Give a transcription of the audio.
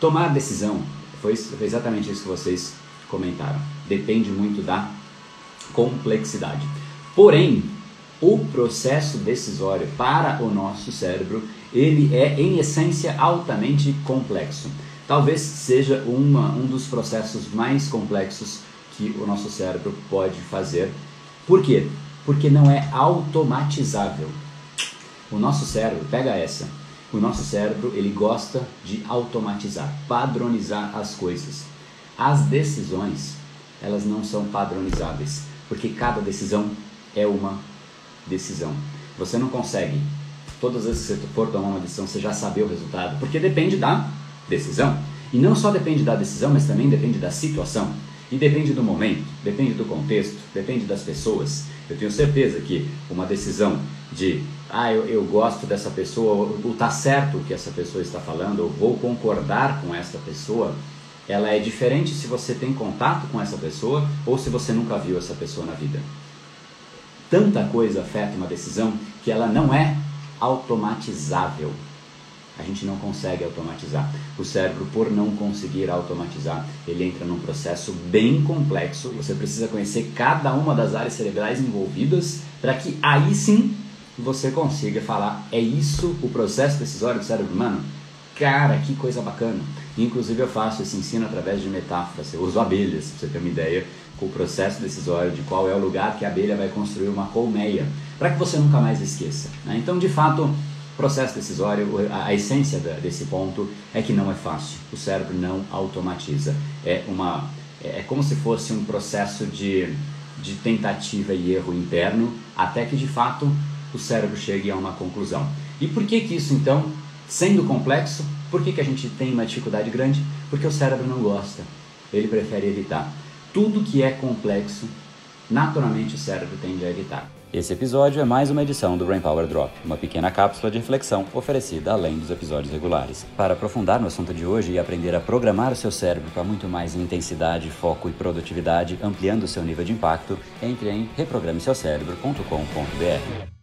Tomar decisão foi exatamente isso que vocês comentaram. Depende muito da complexidade. Porém, o processo decisório para o nosso cérebro, ele é em essência altamente complexo. Talvez seja uma, um dos processos mais complexos que o nosso cérebro pode fazer. Por quê? Porque não é automatizável. O nosso cérebro, pega essa, o nosso cérebro ele gosta de automatizar, padronizar as coisas. As decisões, elas não são padronizáveis, porque cada decisão é uma decisão. Você não consegue, todas as vezes que você for tomar uma decisão, você já saber o resultado, porque depende da decisão. E não só depende da decisão, mas também depende da situação. E depende do momento, depende do contexto, depende das pessoas. Eu tenho certeza que uma decisão de, ah, eu, eu gosto dessa pessoa, ou tá certo o que essa pessoa está falando, ou vou concordar com essa pessoa, ela é diferente se você tem contato com essa pessoa ou se você nunca viu essa pessoa na vida. Tanta coisa afeta uma decisão que ela não é automatizável a gente não consegue automatizar. O cérebro, por não conseguir automatizar, ele entra num processo bem complexo. Você precisa conhecer cada uma das áreas cerebrais envolvidas para que aí sim você consiga falar: é isso o processo decisório do cérebro humano? Cara, que coisa bacana! Inclusive eu faço esse ensino através de metáforas. Eu uso abelhas, para você ter uma ideia, com o processo decisório de qual é o lugar que a abelha vai construir uma colmeia, para que você nunca mais esqueça. Né? Então, de fato, processo decisório, a, essência desse ponto é que não é fácil. O cérebro não automatiza. É, uma, é, é como se fosse um processo de, de tentativa e erro interno, até que de fato o cérebro chegue a uma conclusão. E por que que isso então, sendo complexo, por que, que a gente tem uma dificuldade grande? Porque o cérebro não gosta, ele prefere evitar. Tudo que é complexo, naturalmente o cérebro tende a evitar. Esse episódio é mais uma edição do Brain Power Drop, uma pequena cápsula de reflexão oferecida além dos episódios regulares. Para aprofundar no assunto de hoje e aprender a programar o seu cérebro para muito mais intensidade, foco e produtividade, ampliando o seu nível de impacto, entre em reprogrameseucerebro.com.br.